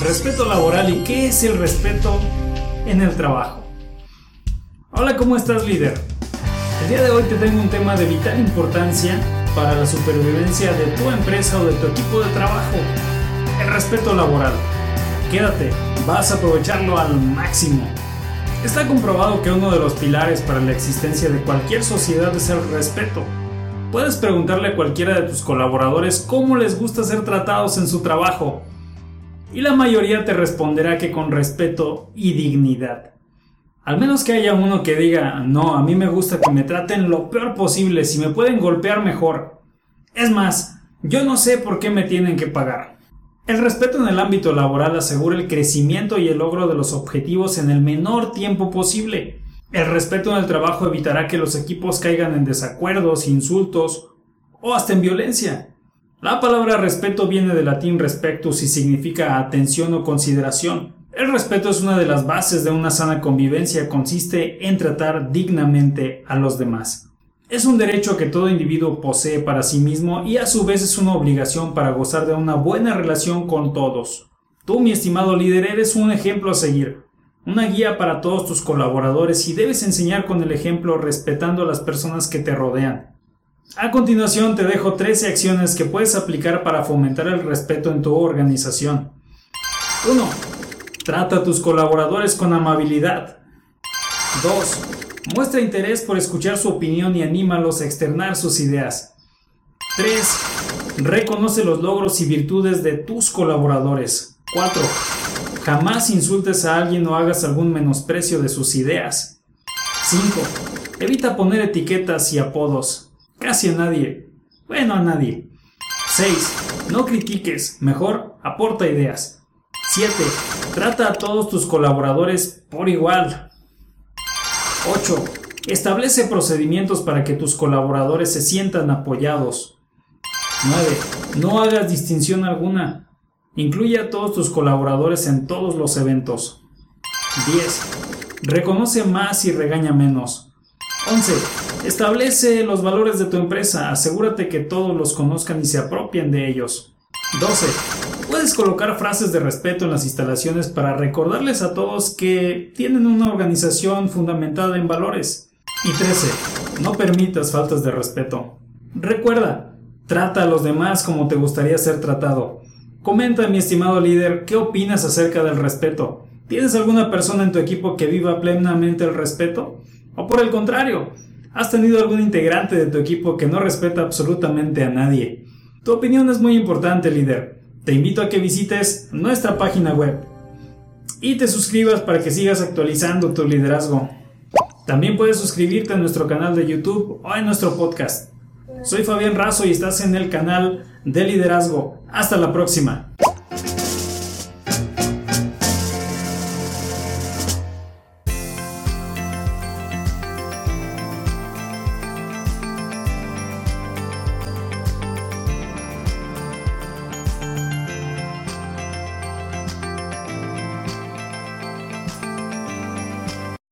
respeto laboral y qué es el respeto en el trabajo. Hola, ¿cómo estás líder? El día de hoy te tengo un tema de vital importancia para la supervivencia de tu empresa o de tu equipo de trabajo. El respeto laboral. Quédate, vas a aprovecharlo al máximo. Está comprobado que uno de los pilares para la existencia de cualquier sociedad es el respeto. Puedes preguntarle a cualquiera de tus colaboradores cómo les gusta ser tratados en su trabajo y la mayoría te responderá que con respeto y dignidad. Al menos que haya uno que diga, no, a mí me gusta que me traten lo peor posible, si me pueden golpear mejor. Es más, yo no sé por qué me tienen que pagar. El respeto en el ámbito laboral asegura el crecimiento y el logro de los objetivos en el menor tiempo posible. El respeto en el trabajo evitará que los equipos caigan en desacuerdos, insultos o hasta en violencia. La palabra respeto viene del latín respectus y significa atención o consideración. El respeto es una de las bases de una sana convivencia, consiste en tratar dignamente a los demás. Es un derecho que todo individuo posee para sí mismo y a su vez es una obligación para gozar de una buena relación con todos. Tú, mi estimado líder, eres un ejemplo a seguir, una guía para todos tus colaboradores y debes enseñar con el ejemplo respetando a las personas que te rodean. A continuación te dejo 13 acciones que puedes aplicar para fomentar el respeto en tu organización. 1. Trata a tus colaboradores con amabilidad. 2. Muestra interés por escuchar su opinión y anímalos a externar sus ideas. 3. Reconoce los logros y virtudes de tus colaboradores. 4. Jamás insultes a alguien o hagas algún menosprecio de sus ideas. 5. Evita poner etiquetas y apodos. A nadie. Bueno, a nadie. 6. No critiques, mejor aporta ideas. 7. Trata a todos tus colaboradores por igual. 8. Establece procedimientos para que tus colaboradores se sientan apoyados. 9. No hagas distinción alguna. Incluye a todos tus colaboradores en todos los eventos. 10. Reconoce más y regaña menos. 11. Establece los valores de tu empresa. Asegúrate que todos los conozcan y se apropien de ellos. 12. Puedes colocar frases de respeto en las instalaciones para recordarles a todos que tienen una organización fundamentada en valores. Y 13. No permitas faltas de respeto. Recuerda, trata a los demás como te gustaría ser tratado. Comenta, mi estimado líder, qué opinas acerca del respeto. ¿Tienes alguna persona en tu equipo que viva plenamente el respeto? ¿O por el contrario, ¿Has tenido algún integrante de tu equipo que no respeta absolutamente a nadie? Tu opinión es muy importante, líder. Te invito a que visites nuestra página web y te suscribas para que sigas actualizando tu liderazgo. También puedes suscribirte a nuestro canal de YouTube o en nuestro podcast. Soy Fabián Razo y estás en el canal de liderazgo. Hasta la próxima.